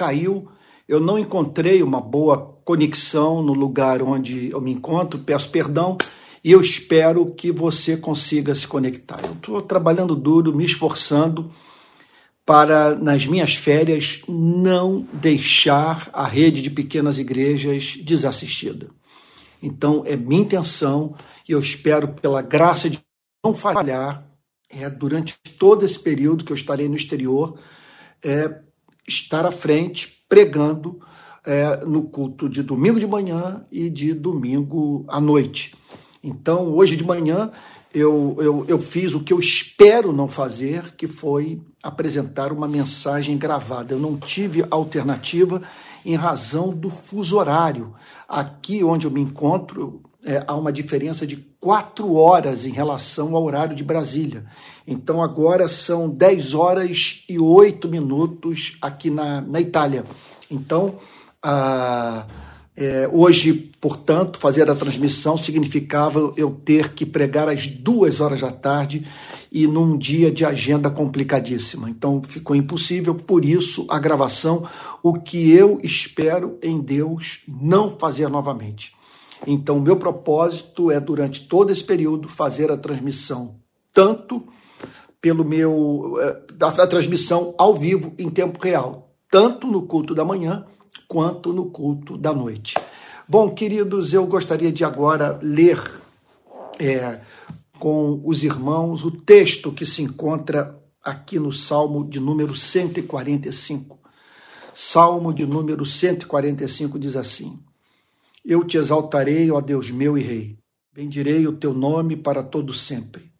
caiu, eu não encontrei uma boa conexão no lugar onde eu me encontro, peço perdão e eu espero que você consiga se conectar. Eu estou trabalhando duro, me esforçando para, nas minhas férias, não deixar a rede de pequenas igrejas desassistida. Então, é minha intenção e eu espero, pela graça de não falhar, é, durante todo esse período que eu estarei no exterior, é, estar à frente pregando é, no culto de domingo de manhã e de domingo à noite. Então, hoje de manhã, eu, eu, eu fiz o que eu espero não fazer, que foi apresentar uma mensagem gravada. Eu não tive alternativa em razão do fuso horário. Aqui onde eu me encontro, é, há uma diferença de quatro horas em relação ao horário de Brasília. Então agora são 10 horas e 8 minutos aqui na, na Itália. Então. É, hoje, portanto, fazer a transmissão significava eu ter que pregar às duas horas da tarde e num dia de agenda complicadíssima. Então ficou impossível, por isso a gravação, o que eu espero em Deus não fazer novamente. Então, meu propósito é, durante todo esse período, fazer a transmissão, tanto pelo meu. É, a transmissão ao vivo, em tempo real, tanto no culto da manhã quanto no culto da noite. Bom, queridos, eu gostaria de agora ler é, com os irmãos o texto que se encontra aqui no Salmo de número 145. Salmo de número 145 diz assim: Eu te exaltarei, ó Deus meu e Rei, bendirei o teu nome para todo sempre.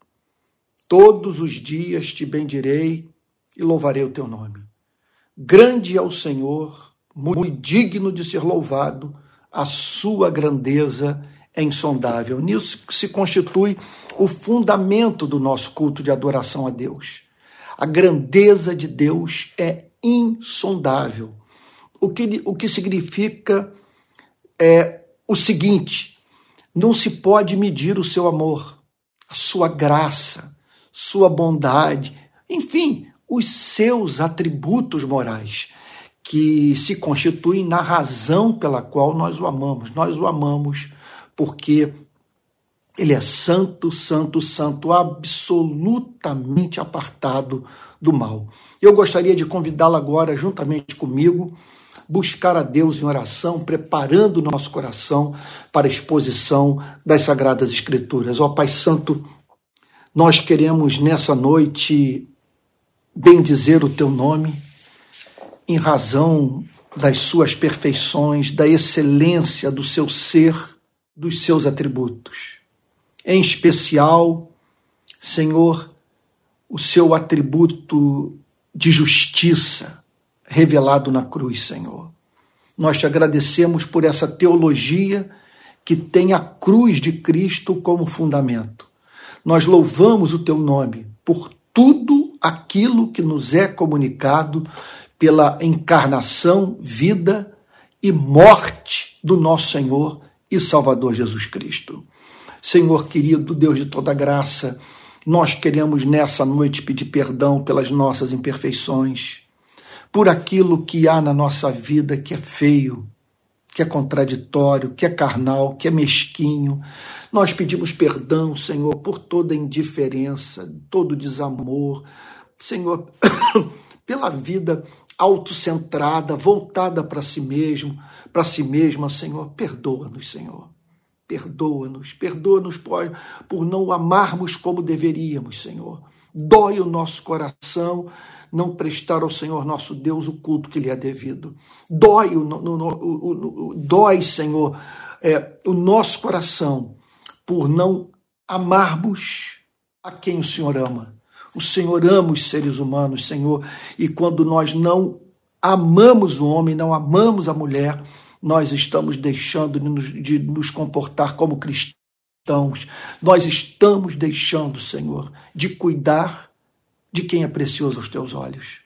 Todos os dias te bendirei e louvarei o teu nome. Grande é o Senhor muito digno de ser louvado, a sua grandeza é insondável. Nisso se constitui o fundamento do nosso culto de adoração a Deus. A grandeza de Deus é insondável. O que, o que significa é o seguinte: não se pode medir o seu amor, a sua graça, sua bondade, enfim, os seus atributos morais que se constituem na razão pela qual nós o amamos. Nós o amamos porque ele é santo, santo, santo, absolutamente apartado do mal. Eu gostaria de convidá-lo agora, juntamente comigo, buscar a Deus em oração, preparando o nosso coração para a exposição das Sagradas Escrituras. Ó Pai Santo, nós queremos nessa noite bendizer o teu nome em razão das suas perfeições, da excelência do seu ser, dos seus atributos. Em especial, Senhor, o seu atributo de justiça revelado na cruz, Senhor. Nós te agradecemos por essa teologia que tem a cruz de Cristo como fundamento. Nós louvamos o teu nome por tudo aquilo que nos é comunicado pela encarnação, vida e morte do nosso Senhor e Salvador Jesus Cristo. Senhor querido, Deus de toda graça, nós queremos nessa noite pedir perdão pelas nossas imperfeições, por aquilo que há na nossa vida que é feio, que é contraditório, que é carnal, que é mesquinho. Nós pedimos perdão, Senhor, por toda indiferença, todo desamor, Senhor, pela vida autocentrada, voltada para si mesmo, para si mesma, Senhor, perdoa-nos, Senhor. Perdoa-nos, perdoa-nos por, por não amarmos como deveríamos, Senhor. Dói o nosso coração não prestar ao Senhor nosso Deus o culto que lhe é devido. Dói, o, o, o, dói Senhor, é, o nosso coração por não amarmos a quem o Senhor ama. O Senhor ama os seres humanos, Senhor, e quando nós não amamos o homem, não amamos a mulher, nós estamos deixando de nos, de nos comportar como cristãos. Nós estamos deixando, Senhor, de cuidar de quem é precioso aos teus olhos.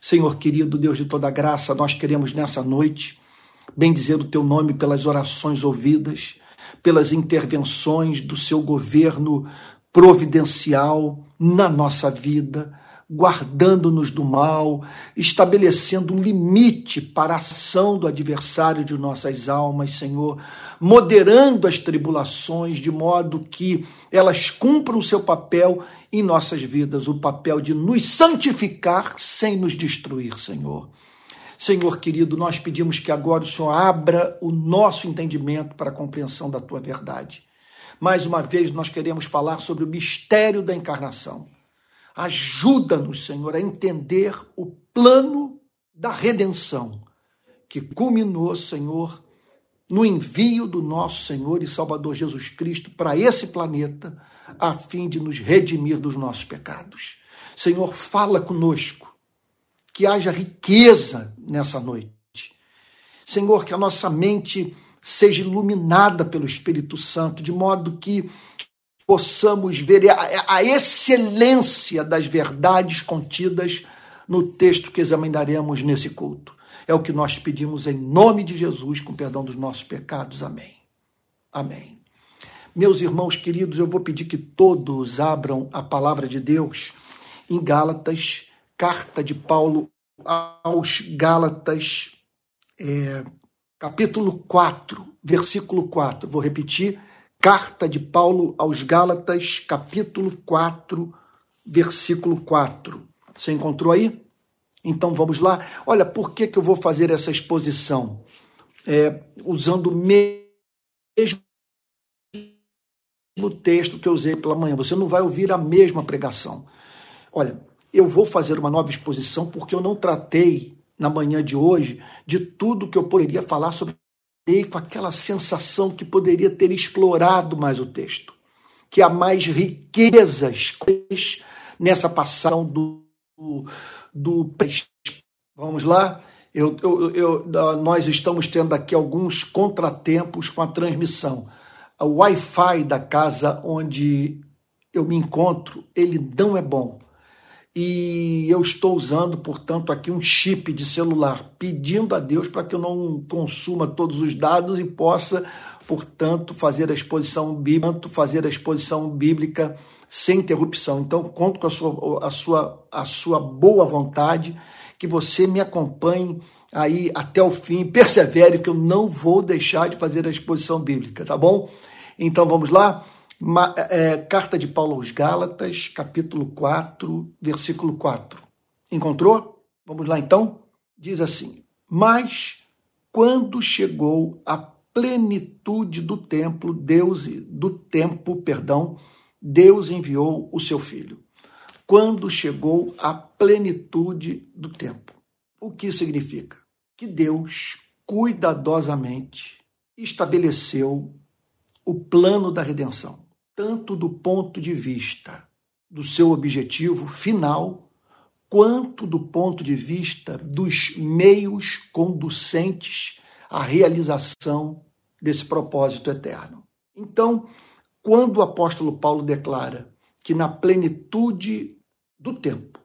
Senhor querido, Deus de toda graça, nós queremos nessa noite bendizer o teu nome pelas orações ouvidas, pelas intervenções do seu governo providencial na nossa vida, guardando-nos do mal, estabelecendo um limite para a ação do adversário de nossas almas, Senhor, moderando as tribulações de modo que elas cumpram o seu papel em nossas vidas, o papel de nos santificar sem nos destruir, Senhor. Senhor querido, nós pedimos que agora o Senhor abra o nosso entendimento para a compreensão da tua verdade. Mais uma vez, nós queremos falar sobre o mistério da encarnação. Ajuda-nos, Senhor, a entender o plano da redenção, que culminou, Senhor, no envio do nosso Senhor e Salvador Jesus Cristo para esse planeta, a fim de nos redimir dos nossos pecados. Senhor, fala conosco, que haja riqueza nessa noite. Senhor, que a nossa mente seja iluminada pelo Espírito Santo, de modo que possamos ver a, excelência das verdades contidas no texto que examinaremos nesse culto. É o que nós pedimos em nome de Jesus, com perdão dos nossos pecados. Amém. Amém. Meus irmãos queridos, eu vou pedir que todos abram a palavra de Deus em Gálatas, carta de Paulo aos Gálatas, é, capítulo 4, versículo 4. Vou repetir Carta de Paulo aos Gálatas, capítulo 4, versículo 4. Você encontrou aí? Então vamos lá. Olha, por que, que eu vou fazer essa exposição? É, usando o mesmo texto que eu usei pela manhã. Você não vai ouvir a mesma pregação. Olha, eu vou fazer uma nova exposição porque eu não tratei na manhã de hoje de tudo que eu poderia falar sobre com aquela sensação que poderia ter explorado mais o texto, que há mais riquezas nessa passagem do, do, Vamos lá? Eu, eu, eu, nós estamos tendo aqui alguns contratempos com a transmissão. O Wi-Fi da casa onde eu me encontro, ele não é bom e eu estou usando, portanto, aqui um chip de celular, pedindo a Deus para que eu não consuma todos os dados e possa, portanto, fazer a exposição bíblica, fazer a exposição bíblica sem interrupção. Então, conto com a sua, a sua, a sua boa vontade, que você me acompanhe aí até o fim, persevere, que eu não vou deixar de fazer a exposição bíblica, tá bom? Então, vamos lá? É, carta de Paulo aos Gálatas, capítulo 4, versículo 4. Encontrou? Vamos lá então? Diz assim: Mas quando chegou a plenitude do templo, Deus do tempo, perdão, Deus enviou o seu filho. Quando chegou a plenitude do tempo. O que significa? Que Deus cuidadosamente estabeleceu o plano da redenção tanto do ponto de vista do seu objetivo final, quanto do ponto de vista dos meios conducentes à realização desse propósito eterno. Então, quando o apóstolo Paulo declara que na plenitude do tempo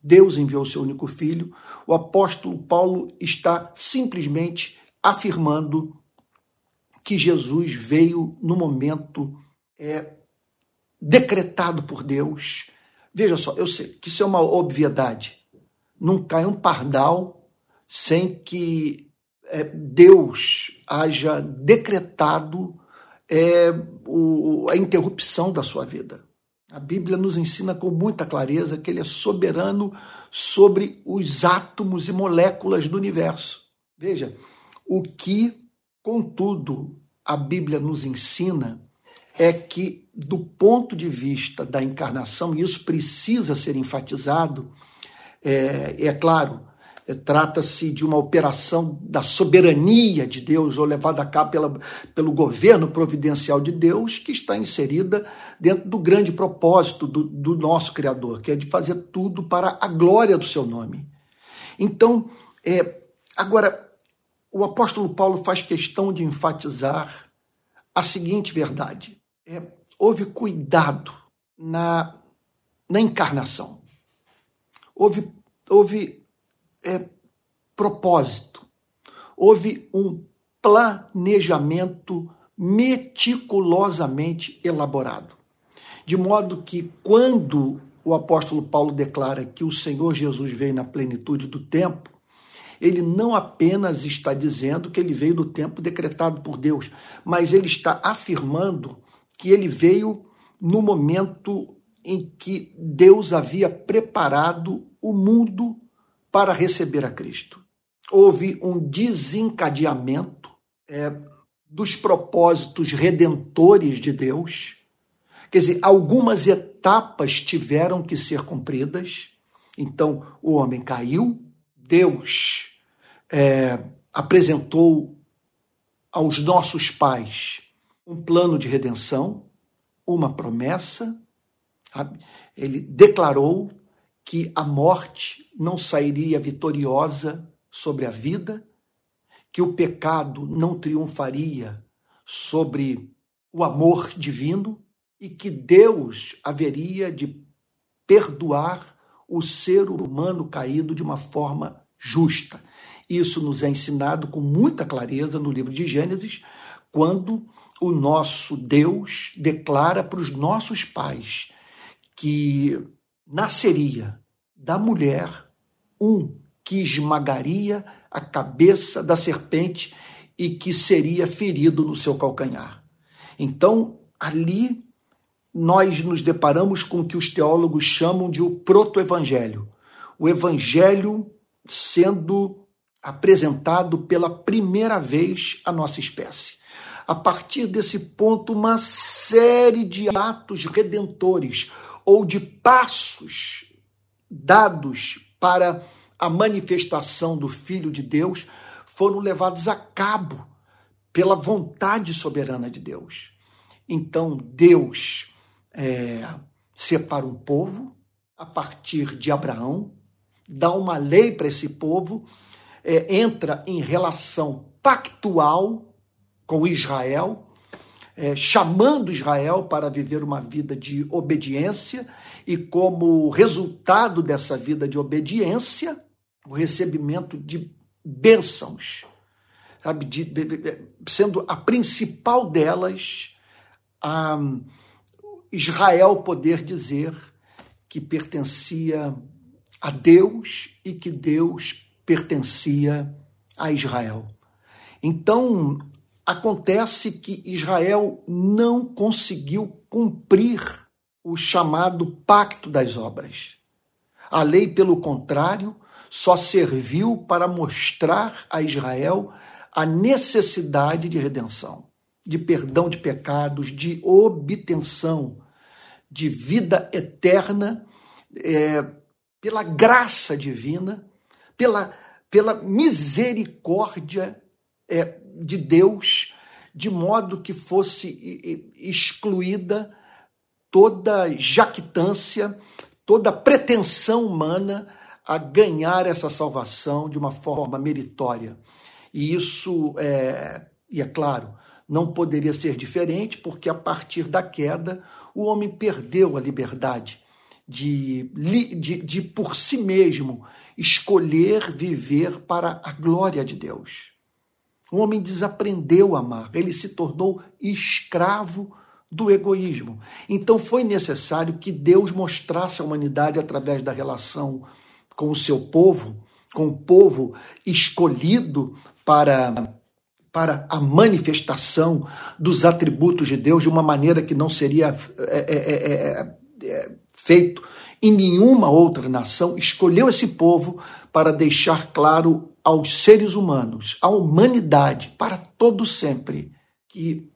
Deus enviou seu único filho, o apóstolo Paulo está simplesmente afirmando que Jesus veio no momento é, decretado por Deus. Veja só, eu sei que isso é uma obviedade. Não cai um pardal sem que é, Deus haja decretado é, o, a interrupção da sua vida. A Bíblia nos ensina com muita clareza que Ele é soberano sobre os átomos e moléculas do universo. Veja, o que, contudo, a Bíblia nos ensina é que, do ponto de vista da encarnação, e isso precisa ser enfatizado, é, é claro, trata-se de uma operação da soberania de Deus, ou levada a cabo pela, pelo governo providencial de Deus, que está inserida dentro do grande propósito do, do nosso Criador, que é de fazer tudo para a glória do seu nome. Então, é, agora, o apóstolo Paulo faz questão de enfatizar a seguinte verdade: é, houve cuidado na, na encarnação, houve, houve é, propósito, houve um planejamento meticulosamente elaborado. De modo que, quando o apóstolo Paulo declara que o Senhor Jesus veio na plenitude do tempo, ele não apenas está dizendo que ele veio do tempo decretado por Deus, mas ele está afirmando que ele veio no momento em que Deus havia preparado o mundo para receber a Cristo. Houve um desencadeamento é, dos propósitos redentores de Deus. Quer dizer, algumas etapas tiveram que ser cumpridas. Então, o homem caiu, Deus é, apresentou aos nossos pais um plano de redenção, uma promessa. Ele declarou que a morte não sairia vitoriosa sobre a vida, que o pecado não triunfaria sobre o amor divino e que Deus haveria de perdoar o ser humano caído de uma forma justa. Isso nos é ensinado com muita clareza no livro de Gênesis, quando o nosso Deus declara para os nossos pais que nasceria da mulher um que esmagaria a cabeça da serpente e que seria ferido no seu calcanhar. Então, ali nós nos deparamos com o que os teólogos chamam de o proto-evangelho. O evangelho sendo apresentado pela primeira vez à nossa espécie. A partir desse ponto, uma série de atos redentores ou de passos dados para a manifestação do Filho de Deus foram levados a cabo pela vontade soberana de Deus. Então, Deus é, separa um povo a partir de Abraão, dá uma lei para esse povo é, entra em relação pactual com Israel, é, chamando Israel para viver uma vida de obediência, e como resultado dessa vida de obediência, o recebimento de bênçãos, sabe, de, de, de, sendo a principal delas a Israel poder dizer que pertencia a Deus e que Deus pertencia a Israel. Então, acontece que Israel não conseguiu cumprir o chamado pacto das obras. A lei, pelo contrário, só serviu para mostrar a Israel a necessidade de redenção, de perdão de pecados, de obtenção de vida eterna é, pela graça divina pela, pela misericórdia é, de Deus, de modo que fosse excluída toda jactância, toda pretensão humana a ganhar essa salvação de uma forma meritória. E isso, é, e é claro, não poderia ser diferente, porque a partir da queda o homem perdeu a liberdade de, de, de por si mesmo escolher viver para a glória de Deus. O homem desaprendeu a amar, ele se tornou escravo do egoísmo. Então foi necessário que Deus mostrasse a humanidade através da relação com o seu povo, com o povo escolhido para para a manifestação dos atributos de Deus de uma maneira que não seria é, é, é, é feito em nenhuma outra nação, escolheu esse povo para deixar claro aos seres humanos, à humanidade, para todo sempre, que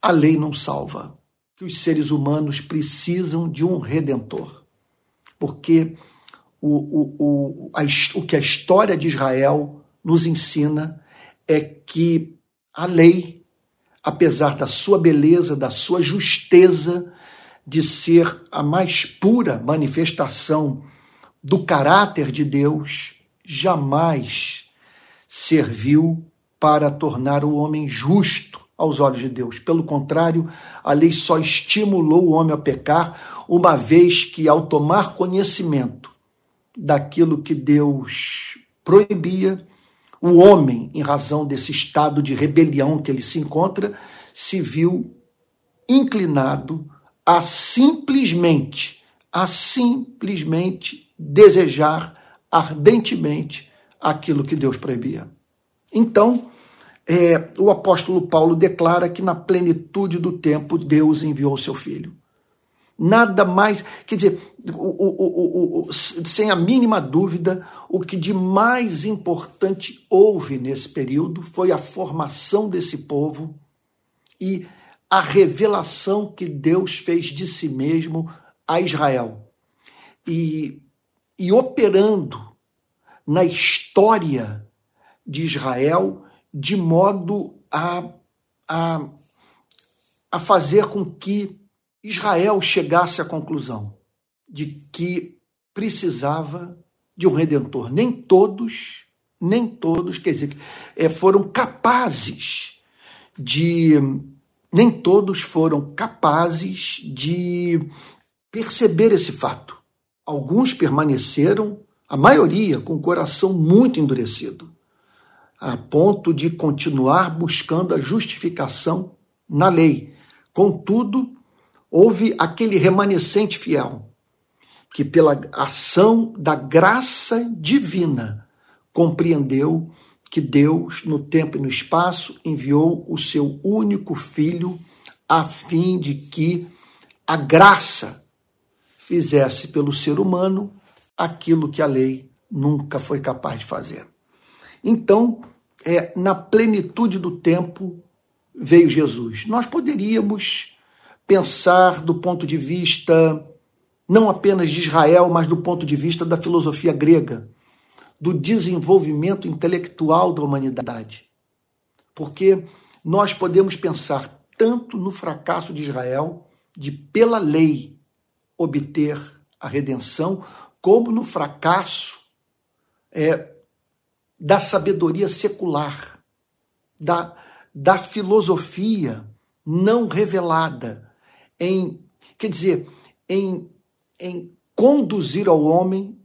a lei não salva, que os seres humanos precisam de um redentor. Porque o, o, o, a, o que a história de Israel nos ensina é que a lei, apesar da sua beleza, da sua justeza, de ser a mais pura manifestação do caráter de Deus, jamais serviu para tornar o homem justo aos olhos de Deus. Pelo contrário, a lei só estimulou o homem a pecar, uma vez que, ao tomar conhecimento daquilo que Deus proibia, o homem, em razão desse estado de rebelião que ele se encontra, se viu inclinado a simplesmente a simplesmente desejar ardentemente aquilo que Deus proibia. Então, é, o apóstolo Paulo declara que na plenitude do tempo Deus enviou seu filho. Nada mais, quer dizer, o, o, o, sem a mínima dúvida, o que de mais importante houve nesse período foi a formação desse povo e a revelação que Deus fez de si mesmo a Israel. E, e operando na história de Israel de modo a, a, a fazer com que Israel chegasse à conclusão de que precisava de um redentor. Nem todos, nem todos, quer dizer, é, foram capazes de. Nem todos foram capazes de perceber esse fato. Alguns permaneceram, a maioria, com o coração muito endurecido a ponto de continuar buscando a justificação na lei. Contudo, houve aquele remanescente fiel que, pela ação da graça divina, compreendeu que Deus, no tempo e no espaço, enviou o seu único filho a fim de que a graça fizesse pelo ser humano aquilo que a lei nunca foi capaz de fazer. Então, é, na plenitude do tempo veio Jesus. Nós poderíamos pensar do ponto de vista não apenas de Israel, mas do ponto de vista da filosofia grega, do desenvolvimento intelectual da humanidade. Porque nós podemos pensar tanto no fracasso de Israel, de pela lei obter a redenção, como no fracasso é, da sabedoria secular, da, da filosofia não revelada, em, quer dizer, em, em conduzir ao homem,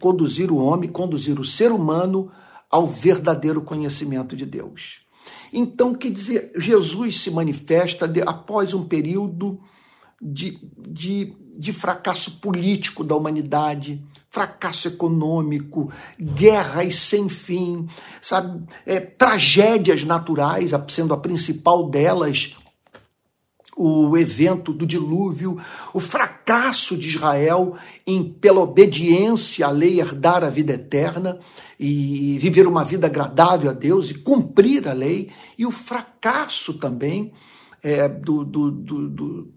conduzir o homem, conduzir o ser humano ao verdadeiro conhecimento de Deus. Então, quer dizer, Jesus se manifesta após um período de, de, de fracasso político da humanidade, fracasso econômico, guerras sem fim, sabe, é, tragédias naturais, sendo a principal delas o evento do dilúvio, o fracasso de Israel em pela obediência à lei herdar a vida eterna e viver uma vida agradável a Deus e cumprir a lei, e o fracasso também é, do, do, do,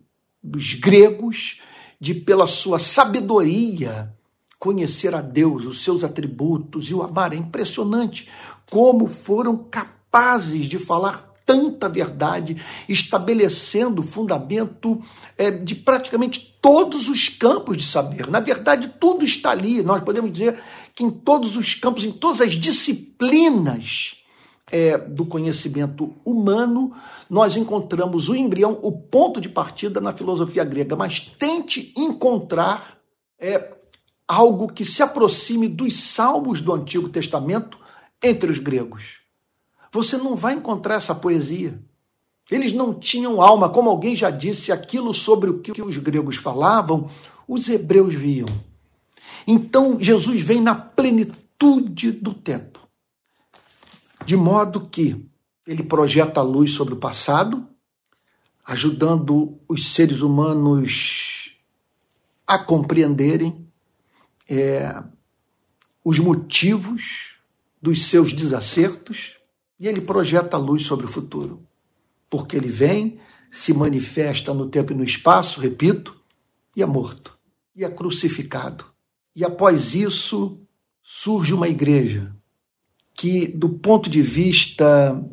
dos gregos de pela sua sabedoria conhecer a Deus, os seus atributos e o amar. É impressionante como foram capazes de falar tanta verdade, estabelecendo o fundamento é, de praticamente todos os campos de saber. Na verdade, tudo está ali. Nós podemos dizer que em todos os campos, em todas as disciplinas é, do conhecimento humano, nós encontramos o embrião, o ponto de partida na filosofia grega. Mas tente encontrar é, algo que se aproxime dos salmos do Antigo Testamento entre os gregos. Você não vai encontrar essa poesia. Eles não tinham alma, como alguém já disse, aquilo sobre o que os gregos falavam, os hebreus viam. Então Jesus vem na plenitude do tempo, de modo que ele projeta a luz sobre o passado, ajudando os seres humanos a compreenderem é, os motivos dos seus desacertos e ele projeta a luz sobre o futuro. Porque ele vem, se manifesta no tempo e no espaço, repito, e é morto, e é crucificado. E após isso surge uma igreja que, do ponto de vista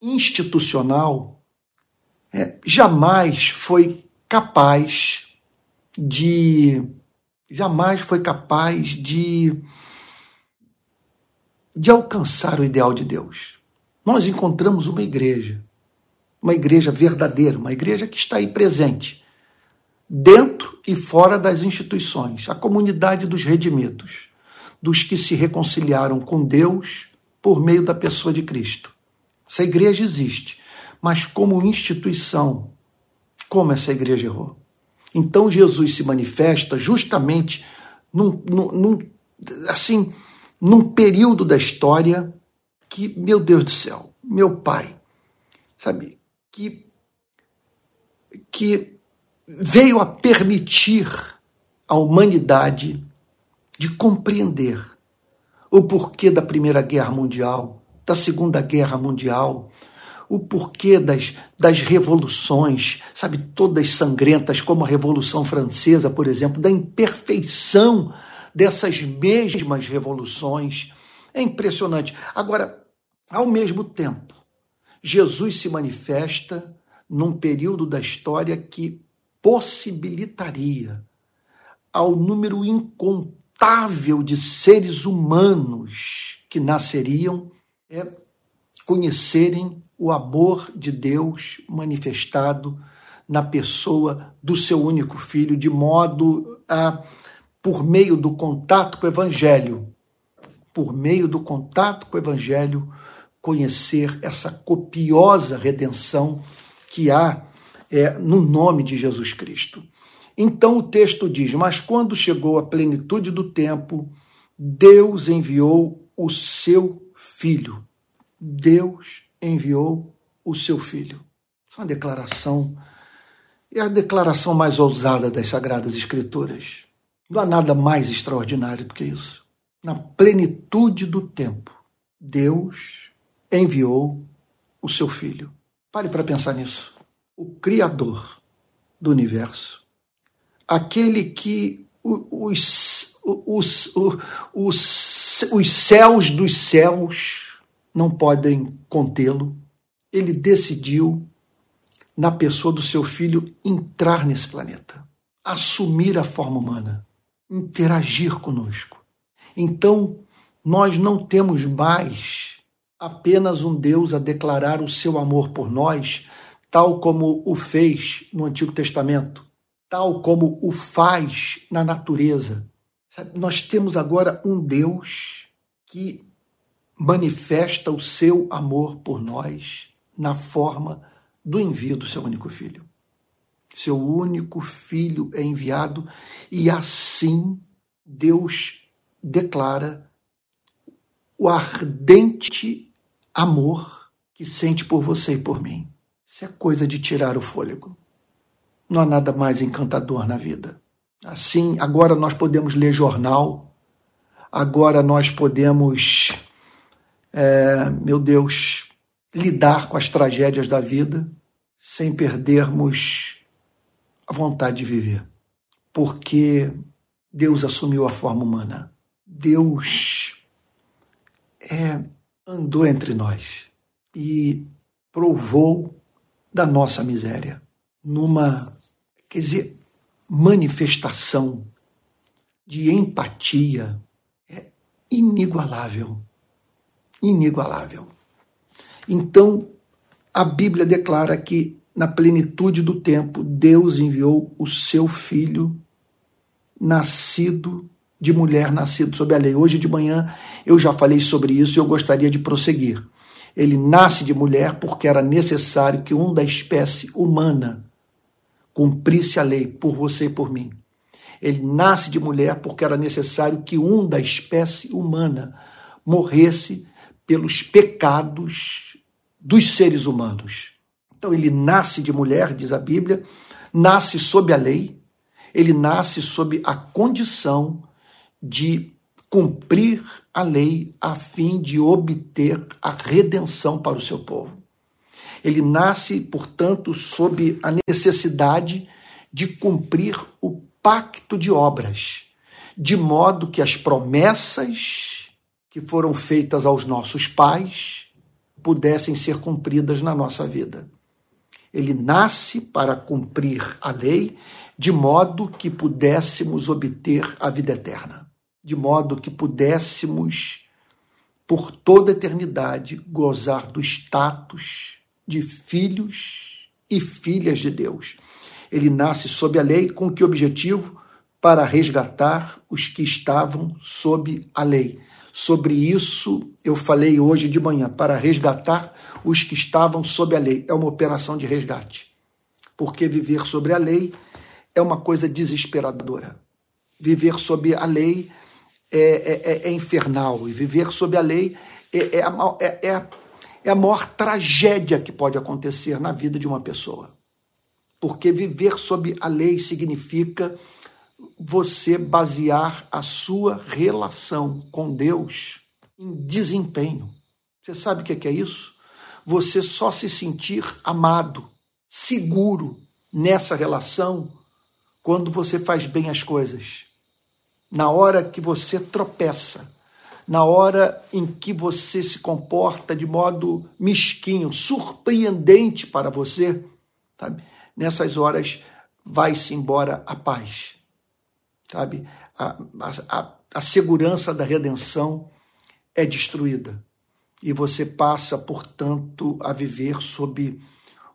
institucional, é, jamais foi capaz de jamais foi capaz de, de alcançar o ideal de Deus. Nós encontramos uma igreja, uma igreja verdadeira, uma igreja que está aí presente, dentro e fora das instituições, a comunidade dos redimidos, dos que se reconciliaram com Deus por meio da pessoa de Cristo. Essa igreja existe, mas como instituição, como essa igreja errou? Então Jesus se manifesta justamente num, num, num, assim, num período da história que, meu Deus do céu, meu pai, sabe, que, que veio a permitir à humanidade de compreender o porquê da Primeira Guerra Mundial, da Segunda Guerra Mundial, o porquê das, das revoluções, sabe, todas sangrentas, como a Revolução Francesa, por exemplo, da imperfeição dessas mesmas revoluções. É impressionante. Agora, ao mesmo tempo, Jesus se manifesta num período da história que possibilitaria ao número incontável de seres humanos que nasceriam é conhecerem o amor de Deus manifestado na pessoa do seu único filho, de modo a, por meio do contato com o Evangelho, por meio do contato com o Evangelho, conhecer essa copiosa redenção que há é, no nome de Jesus Cristo. Então o texto diz: Mas quando chegou a plenitude do tempo, Deus enviou o seu filho. Deus enviou o seu filho. Isso é uma declaração, é a declaração mais ousada das Sagradas Escrituras. Não há nada mais extraordinário do que isso. Na plenitude do tempo, Deus enviou o seu filho. Pare para pensar nisso. O Criador do universo, aquele que os, os, os, os céus dos céus não podem contê-lo, ele decidiu, na pessoa do seu filho, entrar nesse planeta, assumir a forma humana, interagir conosco. Então, nós não temos mais apenas um Deus a declarar o seu amor por nós, tal como o fez no Antigo Testamento, tal como o faz na natureza. Sabe? Nós temos agora um Deus que manifesta o seu amor por nós na forma do envio do seu único filho. Seu único filho é enviado e assim Deus declara o ardente amor que sente por você e por mim. Isso é coisa de tirar o fôlego. Não há nada mais encantador na vida. Assim, agora nós podemos ler jornal, agora nós podemos, é, meu Deus, lidar com as tragédias da vida sem perdermos a vontade de viver. Porque Deus assumiu a forma humana. Deus é, andou entre nós e provou da nossa miséria numa, quer dizer, manifestação de empatia é inigualável. Inigualável. Então, a Bíblia declara que na plenitude do tempo Deus enviou o seu filho nascido de mulher nascido sob a lei. Hoje de manhã eu já falei sobre isso e eu gostaria de prosseguir. Ele nasce de mulher porque era necessário que um da espécie humana cumprisse a lei por você e por mim. Ele nasce de mulher porque era necessário que um da espécie humana morresse pelos pecados dos seres humanos. Então ele nasce de mulher, diz a Bíblia, nasce sob a lei, ele nasce sob a condição de cumprir a lei a fim de obter a redenção para o seu povo. Ele nasce, portanto, sob a necessidade de cumprir o pacto de obras, de modo que as promessas que foram feitas aos nossos pais pudessem ser cumpridas na nossa vida. Ele nasce para cumprir a lei, de modo que pudéssemos obter a vida eterna de modo que pudéssemos, por toda a eternidade, gozar do status de filhos e filhas de Deus. Ele nasce sob a lei com que objetivo? Para resgatar os que estavam sob a lei. Sobre isso eu falei hoje de manhã, para resgatar os que estavam sob a lei. É uma operação de resgate. Porque viver sobre a lei é uma coisa desesperadora. Viver sob a lei é, é, é, é infernal, e viver sob a lei é, é, a, é, é, é a maior tragédia que pode acontecer na vida de uma pessoa. Porque viver sob a lei significa você basear a sua relação com Deus em desempenho. Você sabe o que é isso? Você só se sentir amado, seguro nessa relação quando você faz bem as coisas. Na hora que você tropeça, na hora em que você se comporta de modo mesquinho, surpreendente para você, sabe? Nessas horas vai-se embora a paz, sabe? A, a, a segurança da redenção é destruída e você passa, portanto, a viver sob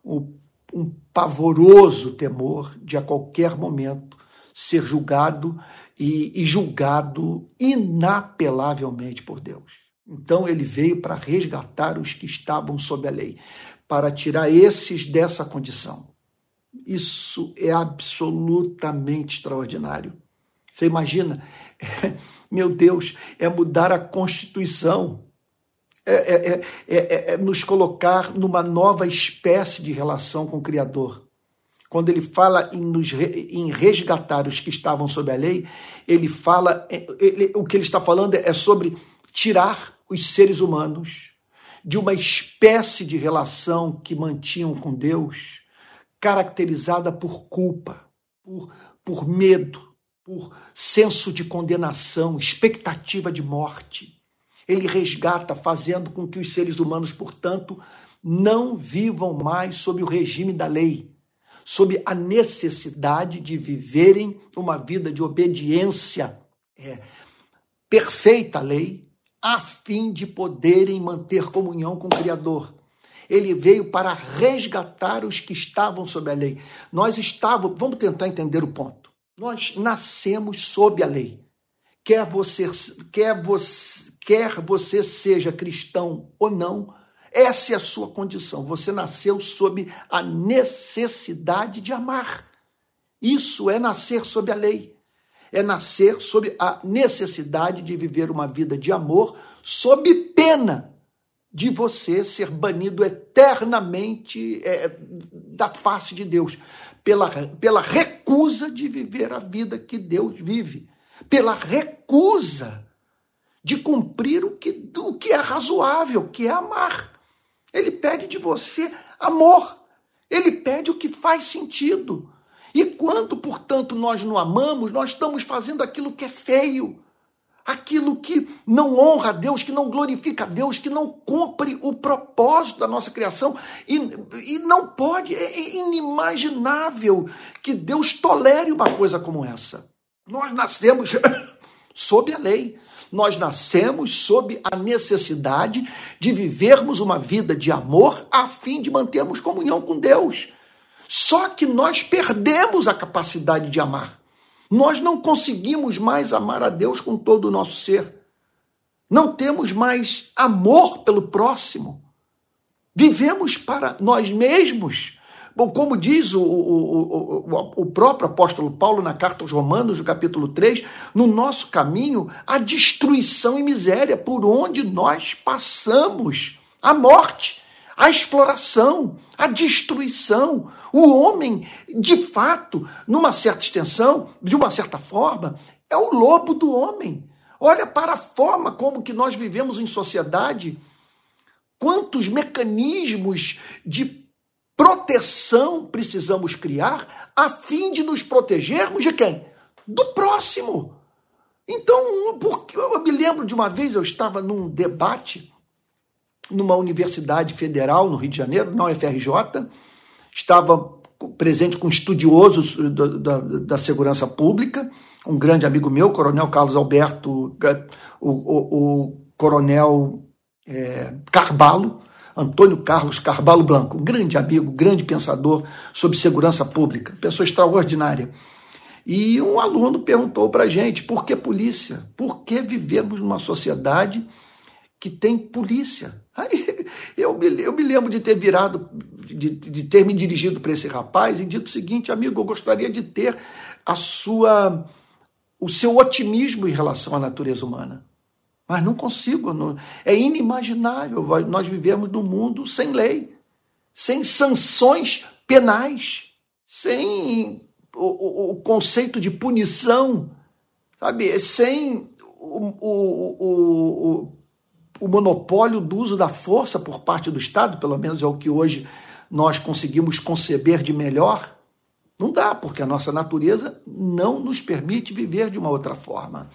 o, um pavoroso temor de a qualquer momento ser julgado e, e julgado inapelavelmente por Deus. Então ele veio para resgatar os que estavam sob a lei, para tirar esses dessa condição. Isso é absolutamente extraordinário. Você imagina? meu Deus, é mudar a Constituição. É, é, é, é, nos colocar numa nova espécie de relação com o Criador. Quando ele fala em, nos, em resgatar os que estavam sob a lei, ele fala, ele, o que ele está falando é sobre tirar os seres humanos de uma espécie de relação que mantinham com Deus, caracterizada por culpa, por, por medo, por senso de condenação, expectativa de morte. Ele resgata, fazendo com que os seres humanos, portanto, não vivam mais sob o regime da lei, sob a necessidade de viverem uma vida de obediência é, perfeita à lei, a fim de poderem manter comunhão com o Criador. Ele veio para resgatar os que estavam sob a lei. Nós estávamos, vamos tentar entender o ponto. Nós nascemos sob a lei. Quer você, quer você, quer você seja cristão ou não, essa é a sua condição. Você nasceu sob a necessidade de amar. Isso é nascer sob a lei. É nascer sob a necessidade de viver uma vida de amor, sob pena de você ser banido eternamente é, da face de Deus, pela, pela recusa de viver a vida que Deus vive, pela recusa de cumprir o que, o que é razoável, que é amar. Ele pede de você amor. Ele pede o que faz sentido. E quando, portanto, nós não amamos, nós estamos fazendo aquilo que é feio, aquilo que não honra a Deus, que não glorifica a Deus, que não cumpre o propósito da nossa criação. E, e não pode, é inimaginável que Deus tolere uma coisa como essa. Nós nascemos sob a lei. Nós nascemos sob a necessidade de vivermos uma vida de amor a fim de mantermos comunhão com Deus. Só que nós perdemos a capacidade de amar. Nós não conseguimos mais amar a Deus com todo o nosso ser. Não temos mais amor pelo próximo. Vivemos para nós mesmos Bom, como diz o, o, o, o, próprio apóstolo Paulo na carta aos Romanos, no capítulo 3, no nosso caminho há destruição e miséria por onde nós passamos. A morte, a exploração, a destruição. O homem, de fato, numa certa extensão, de uma certa forma, é o lobo do homem. Olha para a forma como que nós vivemos em sociedade. Quantos mecanismos de proteção precisamos criar a fim de nos protegermos de quem? Do próximo. Então, porque eu me lembro de uma vez eu estava num debate numa universidade federal no Rio de Janeiro, na UFRJ, estava presente com estudiosos da, da, da segurança pública, um grande amigo meu, Coronel Carlos Alberto, o, o, o Coronel é, Carvalho, Antônio Carlos Carvalho Blanco, grande amigo, grande pensador sobre segurança pública, pessoa extraordinária. E um aluno perguntou para a gente: por que polícia? Por que vivemos numa sociedade que tem polícia? Aí eu me, eu me lembro de ter virado, de, de ter me dirigido para esse rapaz e dito o seguinte, amigo, eu gostaria de ter a sua, o seu otimismo em relação à natureza humana. Mas não consigo, não, é inimaginável nós vivemos num mundo sem lei, sem sanções penais, sem o, o, o conceito de punição, sabe? Sem o, o, o monopólio do uso da força por parte do Estado, pelo menos é o que hoje nós conseguimos conceber de melhor. Não dá, porque a nossa natureza não nos permite viver de uma outra forma.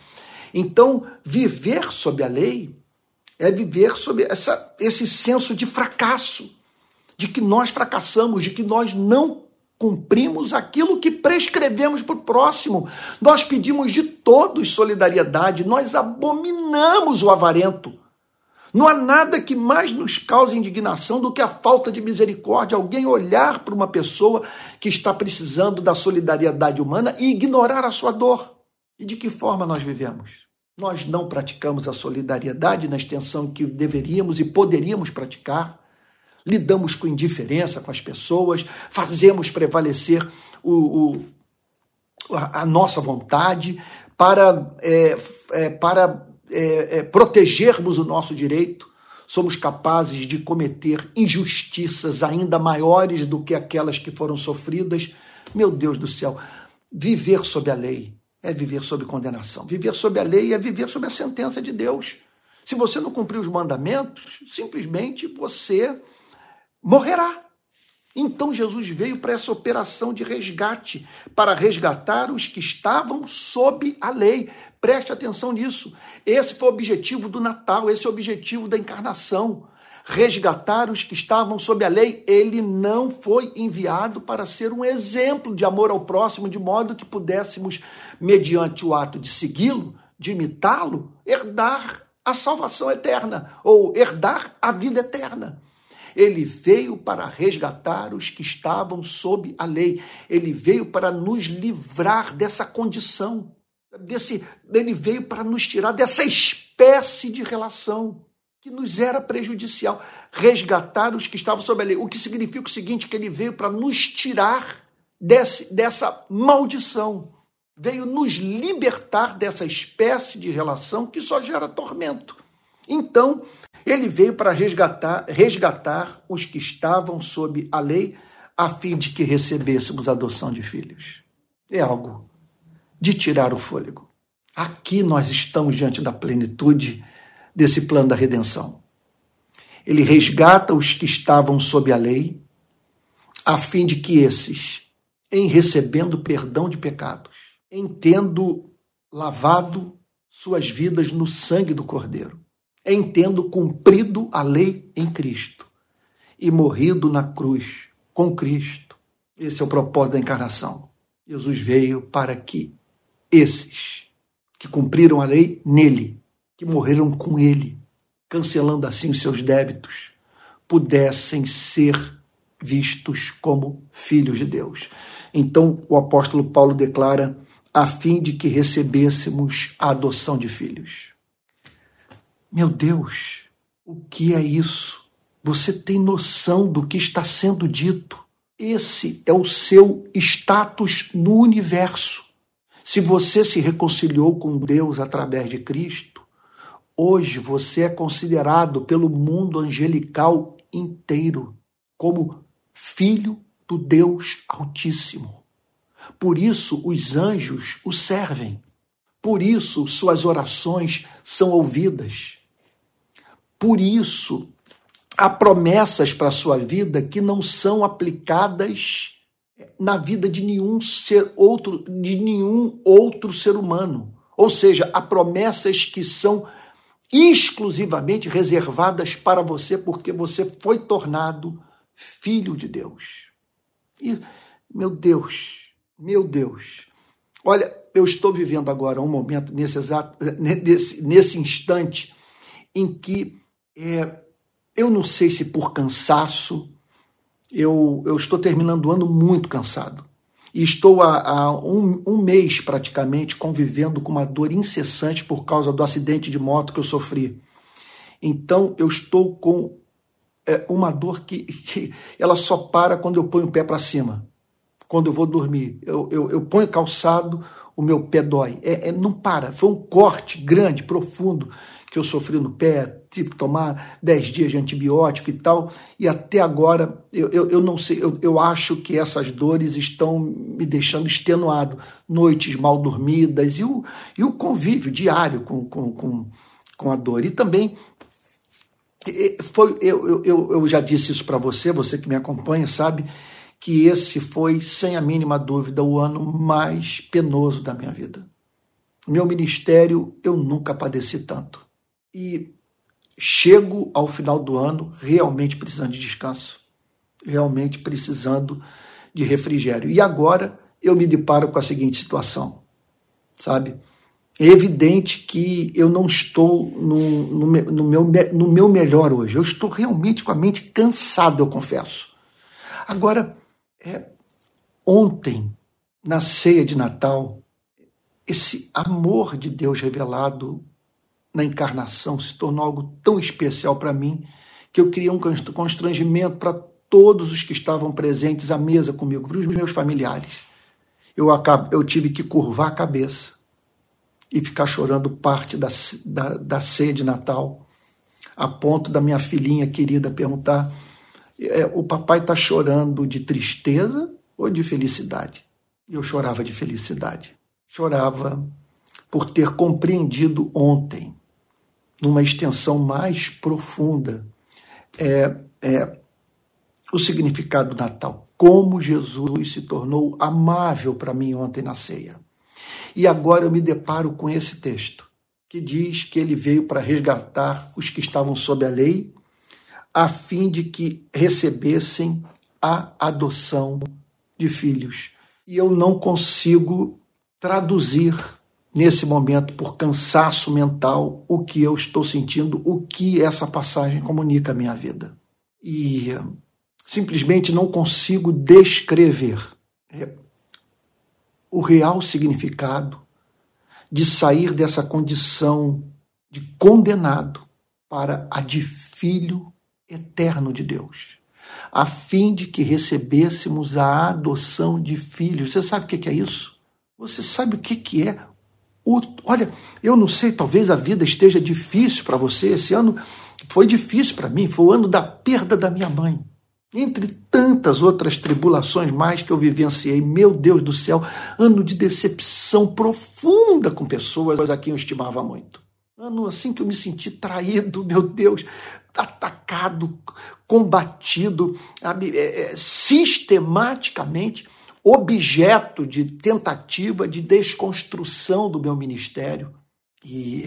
Então, viver sob a lei é viver sob essa, esse senso de fracasso, de que nós fracassamos, de que nós não cumprimos aquilo que prescrevemos para o próximo. Nós pedimos de todos solidariedade, nós abominamos o avarento. Não há nada que mais nos cause indignação do que a falta de misericórdia, alguém olhar para uma pessoa que está precisando da solidariedade humana e ignorar a sua dor. E de que forma nós vivemos? Nós não praticamos a solidariedade na extensão que deveríamos e poderíamos praticar. Lidamos com indiferença com as pessoas, fazemos prevalecer o, o a nossa vontade para, é, é, para é, é, protegermos o nosso direito. Somos capazes de cometer injustiças ainda maiores do que aquelas que foram sofridas. Meu Deus do céu, viver sob a lei é viver sob condenação. Viver sob a lei é viver sob a sentença de Deus. Se você não cumprir os mandamentos, simplesmente você morrerá. Então Jesus veio para essa operação de resgate, para resgatar os que estavam sob a lei. Preste atenção nisso. Esse foi o objetivo do Natal, esse é o objetivo da encarnação resgatar os que estavam sob a lei. Ele não foi enviado para ser um exemplo de amor ao próximo, de modo que pudéssemos, mediante o ato de segui-lo, de imitá-lo, herdar a salvação eterna ou herdar a vida eterna. Ele veio para resgatar os que estavam sob a lei. Ele veio para nos livrar dessa condição. Desse, ele veio para nos tirar dessa espécie de relação que nos era prejudicial, resgatar os que estavam sob a lei. O que significa o seguinte: que ele veio para nos tirar desse, dessa maldição, veio nos libertar dessa espécie de relação que só gera tormento. Então, ele veio para resgatar, resgatar os que estavam sob a lei, a fim de que recebêssemos a adoção de filhos. É algo de tirar o fôlego. Aqui nós estamos diante da plenitude desse plano da redenção. Ele resgata os que estavam sob a lei, a fim de que esses, em recebendo perdão de pecados, em tendo lavado suas vidas no sangue do Cordeiro, em tendo cumprido a lei em Cristo e morrido na cruz com Cristo. Esse é o propósito da encarnação. Jesus veio para que esses que cumpriram a lei nele que morreram com ele, cancelando assim os seus débitos, pudessem ser vistos como filhos de Deus. Então o apóstolo Paulo declara a fim de que recebêssemos a adoção de filhos. Meu Deus, o que é isso? Você tem noção do que está sendo dito? Esse é o seu status no universo. Se você se reconciliou com Deus através de Cristo, Hoje você é considerado pelo mundo angelical inteiro como filho do Deus Altíssimo. Por isso os anjos o servem. Por isso suas orações são ouvidas. Por isso há promessas para a sua vida que não são aplicadas na vida de nenhum ser outro de nenhum outro ser humano. Ou seja, há promessas que são exclusivamente reservadas para você, porque você foi tornado filho de Deus. E, meu Deus, meu Deus, olha, eu estou vivendo agora um momento nesse exato, nesse, nesse instante em que é, eu não sei se por cansaço, eu, eu estou terminando o ano muito cansado e estou há, há um, um, mês praticamente convivendo com uma dor incessante por causa do acidente de moto que eu sofri. Então eu estou com é uma dor que, que ela só para quando eu ponho o pé para cima, quando eu vou dormir. Eu, eu, eu ponho calçado, o meu pé dói. É, é, não para. Foi um corte grande, profundo, que eu sofri no pé, tive que tomar 10 dias de antibiótico e tal, e até agora eu, eu, eu não sei, eu, eu acho que essas dores estão me deixando extenuado. Noites mal dormidas e o, e o convívio diário com, com, com, com a dor. E também foi, eu, eu, eu já disse isso para você, você que me acompanha sabe que esse foi, sem a mínima dúvida, o ano mais penoso da minha vida. Meu ministério, eu nunca padeci tanto. E chego ao final do ano realmente precisando de descanso, realmente precisando de refrigério. E agora eu me deparo com a seguinte situação, sabe? É evidente que eu não estou no, no, no, meu, no meu melhor hoje. Eu estou realmente com a mente cansado, eu confesso. Agora, é, ontem, na ceia de Natal, esse amor de Deus revelado na encarnação se tornou algo tão especial para mim que eu criei um constrangimento para todos os que estavam presentes à mesa comigo, para os meus familiares. Eu, eu tive que curvar a cabeça e ficar chorando parte da, da, da ceia de Natal, a ponto da minha filhinha querida perguntar: é, o papai está chorando de tristeza ou de felicidade? Eu chorava de felicidade. Chorava por ter compreendido ontem, numa extensão mais profunda, é, é, o significado do Natal. Como Jesus se tornou amável para mim ontem na ceia. E agora eu me deparo com esse texto, que diz que ele veio para resgatar os que estavam sob a lei a fim de que recebessem a adoção de filhos. E eu não consigo traduzir nesse momento, por cansaço mental, o que eu estou sentindo, o que essa passagem comunica à minha vida. E simplesmente não consigo descrever é, o real significado de sair dessa condição de condenado para a de filho eterno de Deus, a fim de que recebêssemos a adoção de filhos. Você sabe o que é isso? Você sabe o que é? O, olha, eu não sei, talvez a vida esteja difícil para você. Esse ano foi difícil para mim, foi o ano da perda da minha mãe. Entre tantas outras tribulações mais que eu vivenciei, meu Deus do céu, ano de decepção profunda com pessoas a quem eu estimava muito. Ano assim que eu me senti traído, meu Deus, atacado, combatido, é, é, sistematicamente objeto de tentativa de desconstrução do meu ministério. E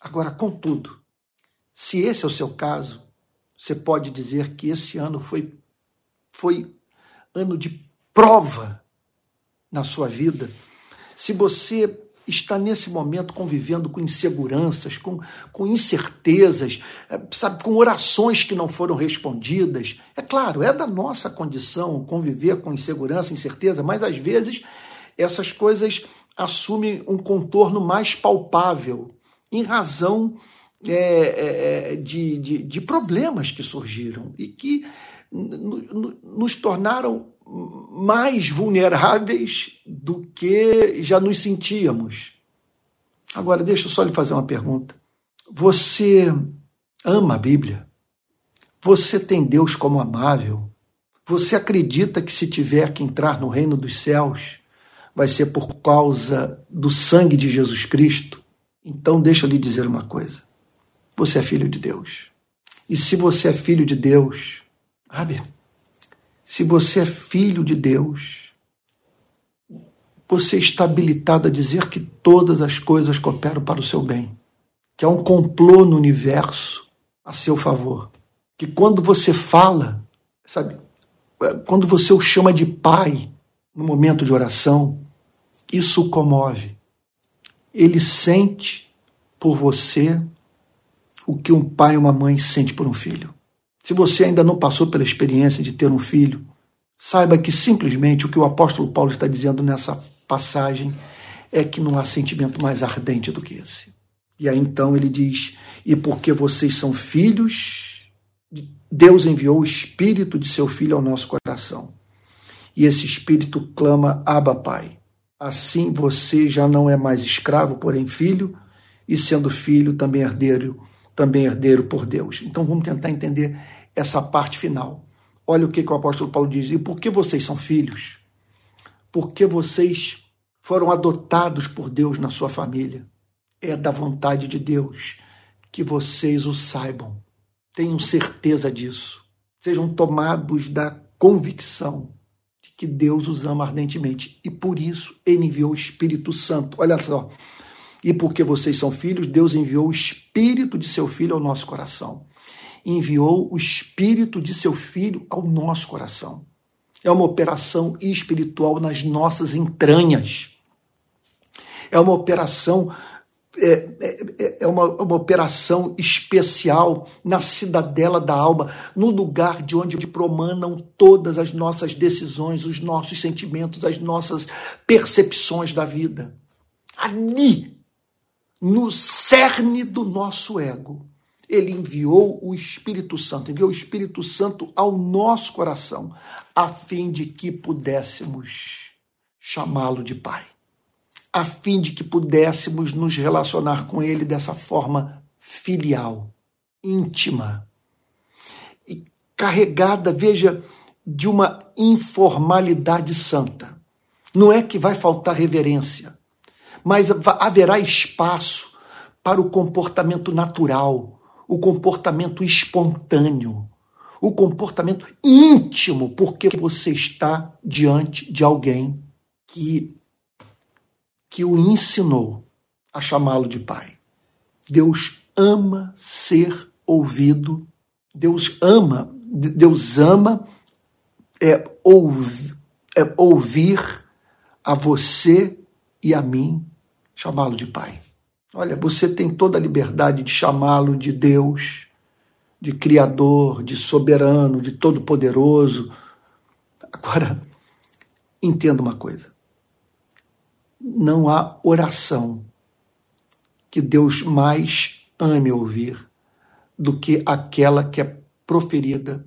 agora, contudo, se esse é o seu caso, você pode dizer que esse ano foi, foi ano de prova na sua vida. Se você está nesse momento convivendo com inseguranças, com, com incertezas, é, sabe, com orações que não foram respondidas. É claro, é da nossa condição conviver com insegurança, incerteza, mas às vezes essas coisas assumem um contorno mais palpável em razão é, é de, de, de, problemas que surgiram e que nos tornaram mais vulneráveis do que já nos sentíamos. Agora, deixa eu só lhe fazer uma pergunta. Você ama a Bíblia? Você tem Deus como amável? Você acredita que se tiver que entrar no reino dos céus, vai ser por causa do sangue de Jesus Cristo? Então, deixa eu lhe dizer uma coisa. Você é filho de Deus. E se você é filho de Deus, sabe? Se você é filho de Deus, você está habilitado a dizer que todas as coisas cooperam para o seu bem, que há um complô no universo a seu favor, que quando você fala, sabe, quando você o chama de pai no momento de oração, isso o comove. Ele sente por você o que um pai e uma mãe sente por um filho. Se você ainda não passou pela experiência de ter um filho, saiba que simplesmente o que o apóstolo Paulo está dizendo nessa passagem é que não há sentimento mais ardente do que esse. E aí então ele diz: E porque vocês são filhos, Deus enviou o Espírito de seu Filho ao nosso coração. E esse Espírito clama: Abba, Pai. Assim você já não é mais escravo, porém filho, e sendo filho, também herdeiro, também herdeiro por Deus. Então vamos tentar entender essa parte final. Olha o que, que o apóstolo Paulo diz. E por que vocês são filhos? Porque vocês foram adotados por Deus na sua família. É da vontade de Deus que vocês o saibam. Tenham certeza disso. Sejam tomados da convicção de que Deus os ama ardentemente. E por isso ele enviou o Espírito Santo. Olha só. E porque vocês são filhos, Deus enviou o Espírito de seu Filho ao nosso coração. Enviou o Espírito de seu Filho ao nosso coração. É uma operação espiritual nas nossas entranhas. É uma operação é, é, é uma, uma, operação especial na cidadela da alma, no lugar de onde promanam todas as nossas decisões, os nossos sentimentos, as nossas percepções da vida. Ali, no cerne do nosso ego, ele enviou o Espírito Santo, enviou o Espírito Santo ao nosso coração, a fim de que pudéssemos chamá-lo de Pai. A fim de que pudéssemos nos relacionar com Ele dessa forma filial, íntima. E carregada, veja, de uma informalidade santa. Não é que vai faltar reverência, mas haverá espaço para o comportamento natural, o comportamento espontâneo, o comportamento íntimo, porque você está diante de alguém que que o ensinou a chamá-lo de pai. Deus ama ser ouvido, Deus ama, Deus ama é, ouv, é, ouvir a você e a mim, chamá-lo de pai. Olha, você tem toda a liberdade de chamá-lo de Deus, de Criador, de soberano, de todo-poderoso. Agora, entenda uma coisa não há oração que Deus mais ame ouvir do que aquela que é proferida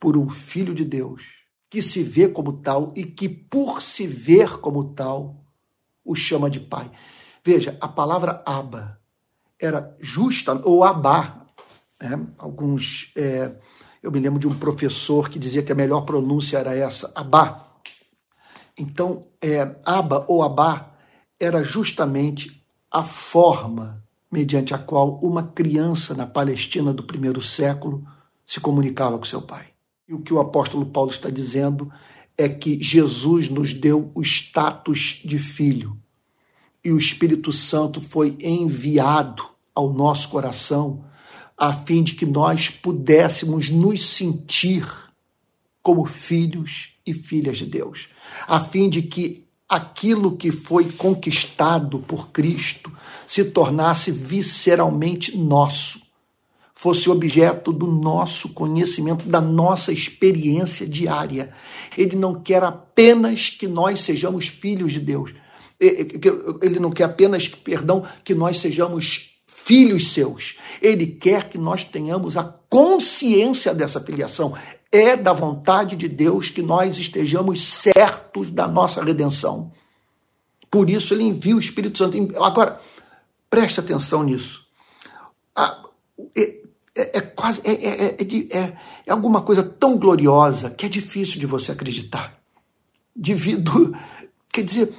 por um filho de Deus, que se vê como tal e que, por se ver como tal, o chama de pai. Veja, a palavra aba era justa, ou abá. Né? Alguns. É, eu me lembro de um professor que dizia que a melhor pronúncia era essa, abá. Então, é, Aba ou Abá era justamente a forma mediante a qual uma criança na Palestina do primeiro século se comunicava com seu pai. E o que o apóstolo Paulo está dizendo é que Jesus nos deu o status de filho. E o Espírito Santo foi enviado ao nosso coração a fim de que nós pudéssemos nos sentir como filhos e filhas de Deus, a fim de que aquilo que foi conquistado por Cristo se tornasse visceralmente nosso, fosse objeto do nosso conhecimento, da nossa experiência diária. Ele não quer apenas que nós sejamos filhos de Deus. Ele não quer apenas, perdão, que nós sejamos filhos seus. Ele quer que nós tenhamos a consciência dessa filiação. É da vontade de Deus que nós estejamos certos da nossa redenção. Por isso ele envia o Espírito Santo. Agora, preste atenção nisso. É, é, é quase é, é, é, é, alguma coisa tão gloriosa que é difícil de você acreditar. Devido, quer dizer,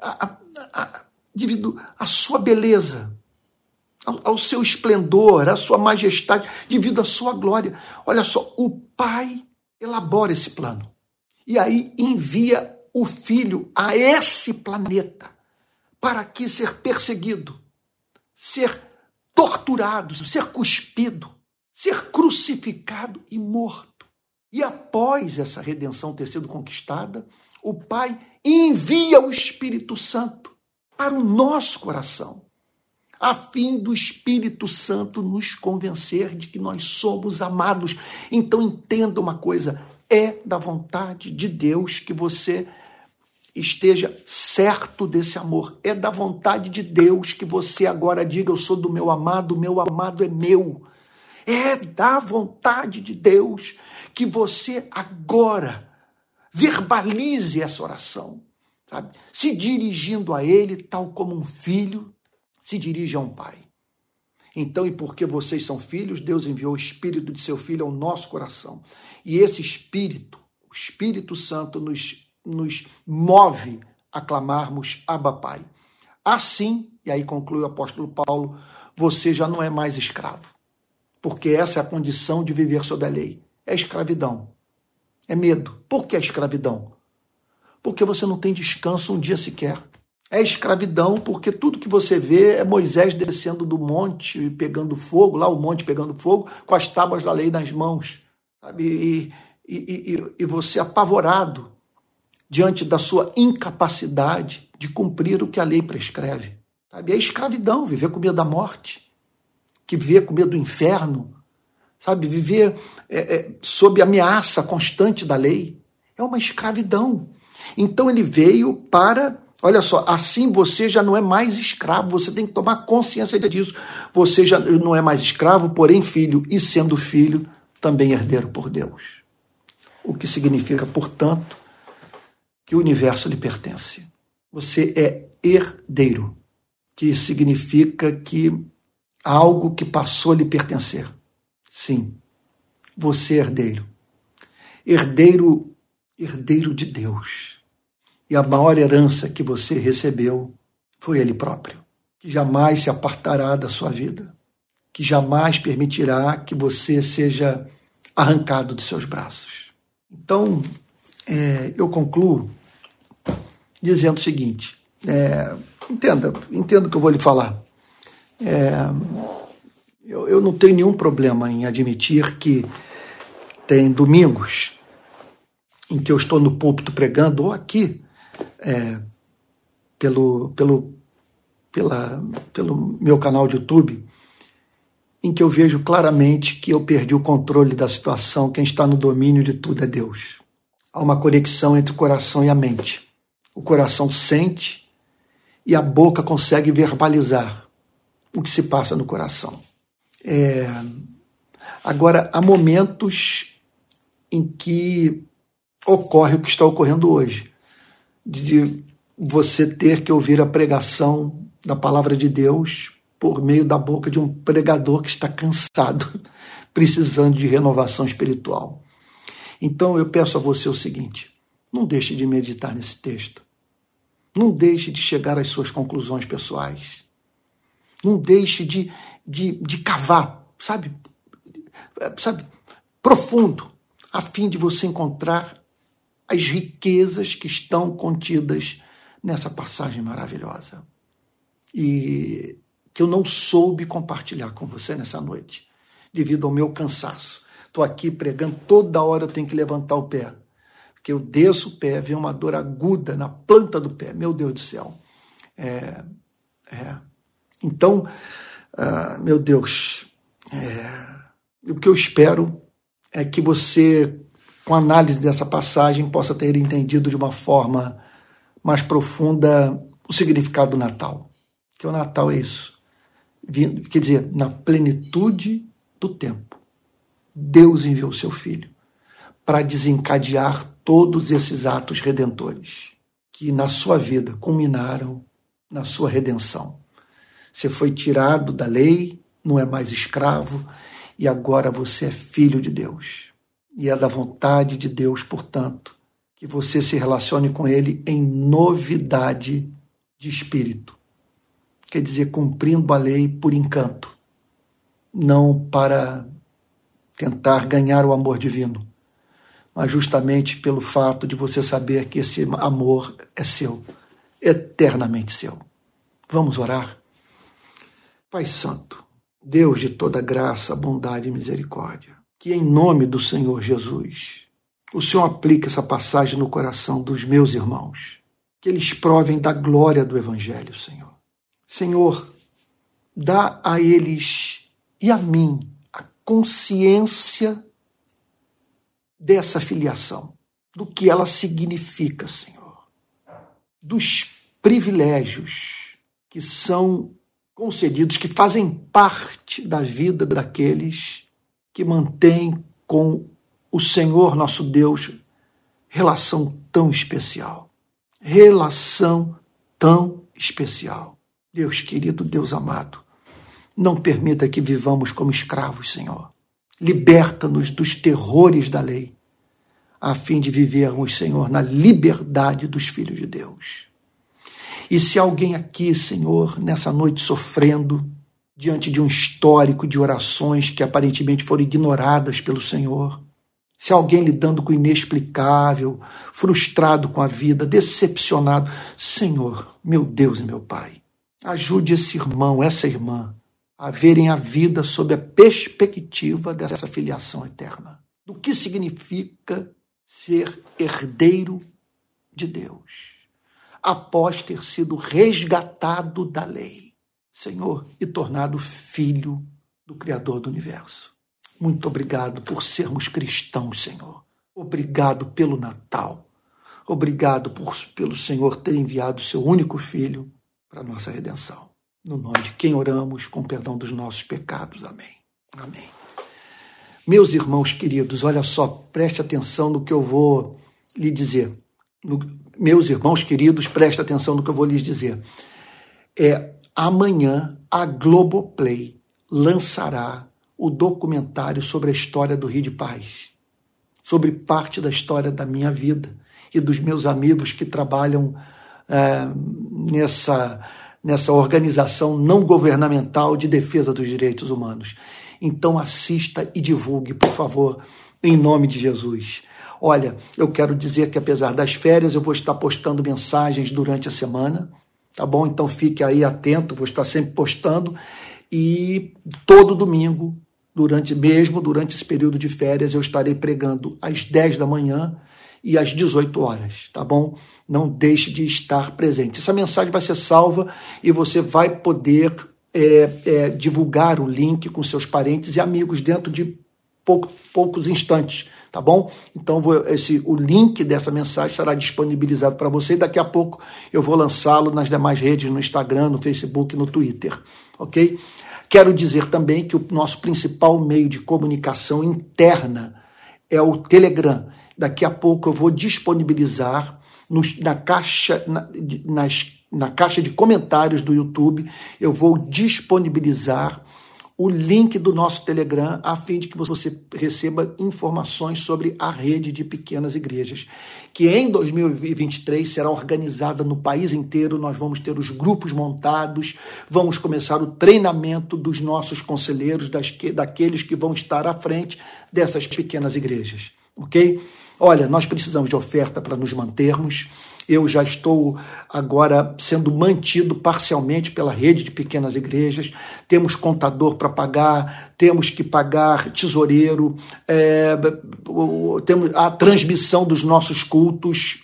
a, a, a, devido à sua beleza, ao, seu esplendor, à sua majestade, devido à sua glória. Olha só, o Pai elabora esse plano. E aí envia o filho a esse planeta para aqui ser perseguido, ser torturado, ser cuspido, ser crucificado e morto. E após essa redenção ter sido conquistada, o Pai envia o Espírito Santo para o nosso coração a fim do Espírito Santo nos convencer de que nós somos amados. Então entenda uma coisa: é da vontade de Deus que você esteja certo desse amor. É da vontade de Deus que você agora diga: Eu sou do meu amado, o meu amado é meu. É da vontade de Deus que você agora verbalize essa oração, sabe? Se dirigindo a Ele, tal como um filho se dirige a um pai. Então, e porque vocês são filhos, Deus enviou o Espírito de seu Filho ao nosso coração. E esse Espírito, o Espírito Santo, nos, nos move a clamarmos Abba Pai. Assim, e aí conclui o apóstolo Paulo, você já não é mais escravo. Porque essa é a condição de viver sob a lei. É escravidão. É medo. Por que a escravidão? Porque você não tem descanso um dia sequer. É escravidão porque tudo que você vê é Moisés descendo do monte pegando fogo, lá o monte pegando fogo, com as tábuas da lei nas mãos. Sabe? E, e, e, e você apavorado diante da sua incapacidade de cumprir o que a lei prescreve. Sabe? É escravidão viver com medo da morte, que viver com medo do inferno, sabe? Viver é, é, sob ameaça constante da lei. É uma escravidão. Então ele veio para. Olha só, assim você já não é mais escravo, você tem que tomar consciência disso. Você já não é mais escravo, porém filho, e sendo filho, também herdeiro por Deus. O que significa, portanto, que o universo lhe pertence. Você é herdeiro, que significa que algo que passou a lhe pertencer. Sim, você é herdeiro. Herdeiro, herdeiro de Deus. E a maior herança que você recebeu foi Ele próprio, que jamais se apartará da sua vida, que jamais permitirá que você seja arrancado dos seus braços. Então, é, eu concluo dizendo o seguinte: é, entenda, entenda o que eu vou lhe falar. É, eu, eu não tenho nenhum problema em admitir que tem domingos em que eu estou no púlpito pregando, ou aqui, é, pelo, pelo, pela, pelo meu canal de YouTube, em que eu vejo claramente que eu perdi o controle da situação, quem está no domínio de tudo é Deus. Há uma conexão entre o coração e a mente o coração sente e a boca consegue verbalizar o que se passa no coração. É... Agora, há momentos em que ocorre o que está ocorrendo hoje, de você ter que ouvir a pregação da palavra de Deus por meio da boca de um pregador que está cansado, precisando de renovação espiritual. Então eu peço a você o seguinte: não deixe de meditar nesse texto. Não deixe de chegar às suas conclusões pessoais. Não deixe de, de, de cavar, sabe? Sabe? Profundo, a fim de você encontrar as riquezas que estão contidas nessa passagem maravilhosa. E que eu não soube compartilhar com você nessa noite, devido ao meu cansaço. Estou aqui pregando, toda hora eu tenho que levantar o pé que eu desço o pé, vem uma dor aguda na planta do pé. Meu Deus do céu. É, é. Então, uh, meu Deus, é, o que eu espero é que você, com a análise dessa passagem, possa ter entendido de uma forma mais profunda o significado do Natal. Que o Natal é isso. Quer dizer, na plenitude do tempo, Deus enviou seu Filho para desencadear todos esses atos redentores que na sua vida culminaram na sua redenção. Você foi tirado da lei, não é mais escravo e agora você é filho de Deus. E é da vontade de Deus, portanto, que você se relacione com Ele em novidade de espírito. Quer dizer, cumprindo a lei por encanto, não para tentar ganhar o amor divino, mas justamente pelo fato de você saber que esse amor é seu, eternamente seu. Vamos orar? Pai Santo, Deus de toda graça, bondade e misericórdia, que em nome do Senhor Jesus, o Senhor aplique essa passagem no coração dos meus irmãos, que eles provem da glória do Evangelho, Senhor. Senhor, dá a eles e a mim consciência dessa filiação, do que ela significa, Senhor, dos privilégios que são concedidos, que fazem parte da vida daqueles que mantém com o Senhor nosso Deus relação tão especial. Relação tão especial. Deus querido, Deus amado, não permita que vivamos como escravos, Senhor. Liberta-nos dos terrores da lei, a fim de vivermos, Senhor, na liberdade dos filhos de Deus. E se alguém aqui, Senhor, nessa noite sofrendo, diante de um histórico de orações que aparentemente foram ignoradas pelo Senhor, se alguém lidando com o inexplicável, frustrado com a vida, decepcionado, Senhor, meu Deus e meu Pai, ajude esse irmão, essa irmã a verem a vida sob a perspectiva dessa filiação eterna. Do que significa ser herdeiro de Deus, após ter sido resgatado da lei, Senhor, e tornado filho do Criador do universo. Muito obrigado por sermos cristãos, Senhor. Obrigado pelo Natal. Obrigado por, pelo Senhor ter enviado o seu único filho para a nossa redenção. No nome de quem oramos, com perdão dos nossos pecados. Amém. Amém. Meus irmãos queridos, olha só, preste atenção no que eu vou lhe dizer. No, meus irmãos queridos, preste atenção no que eu vou lhes dizer. É, amanhã a Globoplay lançará o documentário sobre a história do Rio de Paz, sobre parte da história da minha vida e dos meus amigos que trabalham é, nessa nessa organização não governamental de defesa dos direitos humanos. Então assista e divulgue, por favor, em nome de Jesus. Olha, eu quero dizer que apesar das férias, eu vou estar postando mensagens durante a semana, tá bom? Então fique aí atento, vou estar sempre postando e todo domingo, durante mesmo durante esse período de férias, eu estarei pregando às 10 da manhã e às 18 horas, tá bom? Não deixe de estar presente. Essa mensagem vai ser salva e você vai poder é, é, divulgar o link com seus parentes e amigos dentro de pouco, poucos instantes, tá bom? Então vou, esse, o link dessa mensagem estará disponibilizado para você e daqui a pouco eu vou lançá-lo nas demais redes, no Instagram, no Facebook, no Twitter, ok? Quero dizer também que o nosso principal meio de comunicação interna é o Telegram. Daqui a pouco eu vou disponibilizar na, caixa, na, nas, na caixa de comentários do YouTube, eu vou disponibilizar o link do nosso Telegram a fim de que você receba informações sobre a rede de pequenas igrejas, que em 2023 será organizada no país inteiro. Nós vamos ter os grupos montados, vamos começar o treinamento dos nossos conselheiros, das, daqueles que vão estar à frente dessas pequenas igrejas, ok? Olha, nós precisamos de oferta para nos mantermos. Eu já estou agora sendo mantido parcialmente pela rede de pequenas igrejas. Temos contador para pagar, temos que pagar tesoureiro, é, temos a transmissão dos nossos cultos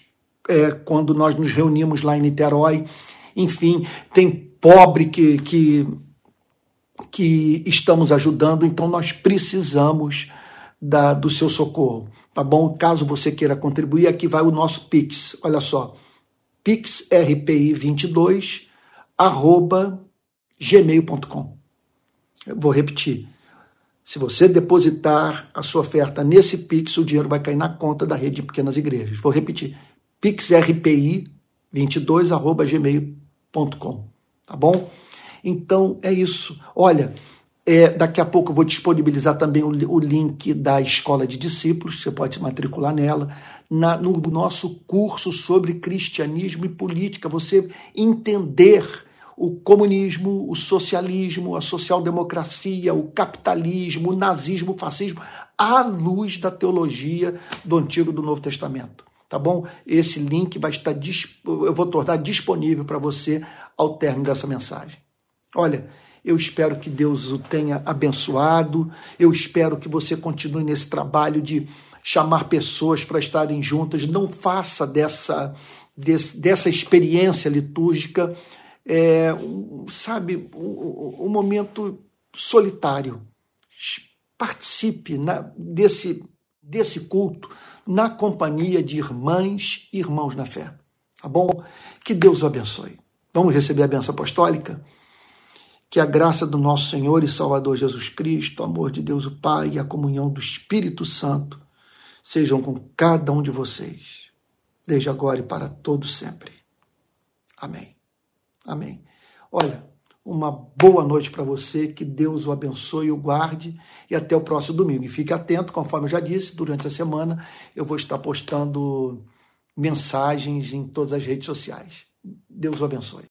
é, quando nós nos reunimos lá em Niterói. Enfim, tem pobre que, que, que estamos ajudando, então nós precisamos da, do seu socorro tá bom? Caso você queira contribuir, aqui vai o nosso Pix. Olha só, pixrpi22 arroba gmail.com. Vou repetir. Se você depositar a sua oferta nesse Pix, o dinheiro vai cair na conta da rede de pequenas igrejas. Vou repetir. pixrpi22 arroba gmail.com. Tá bom? Então é isso. Olha, é, daqui a pouco eu vou disponibilizar também o, o, link da Escola de Discípulos, você pode se matricular nela, na, no nosso curso sobre cristianismo e política, você entender o comunismo, o socialismo, a social-democracia, o capitalismo, o nazismo, o fascismo, à luz da teologia do Antigo e do Novo Testamento. Tá bom? Esse link vai estar eu vou tornar disponível para você ao término dessa mensagem. Olha, eu espero que Deus o tenha abençoado. Eu espero que você continue nesse trabalho de chamar pessoas para estarem juntas. Não faça dessa, desse, dessa experiência litúrgica, é, um, sabe, um, um, momento solitário. Participe na, desse, desse culto na companhia de irmãs e irmãos na fé. Tá bom? Que Deus o abençoe. Vamos receber a benção apostólica? Que a graça do nosso Senhor e Salvador Jesus Cristo, o amor de Deus o Pai e a comunhão do Espírito Santo sejam com cada um de vocês, desde agora e para todo sempre. Amém. Amém. Olha, uma boa noite para você, que Deus o abençoe e o guarde e até o próximo domingo. E fique atento, conforme eu já disse, durante a semana eu vou estar postando mensagens em todas as redes sociais. Deus o abençoe.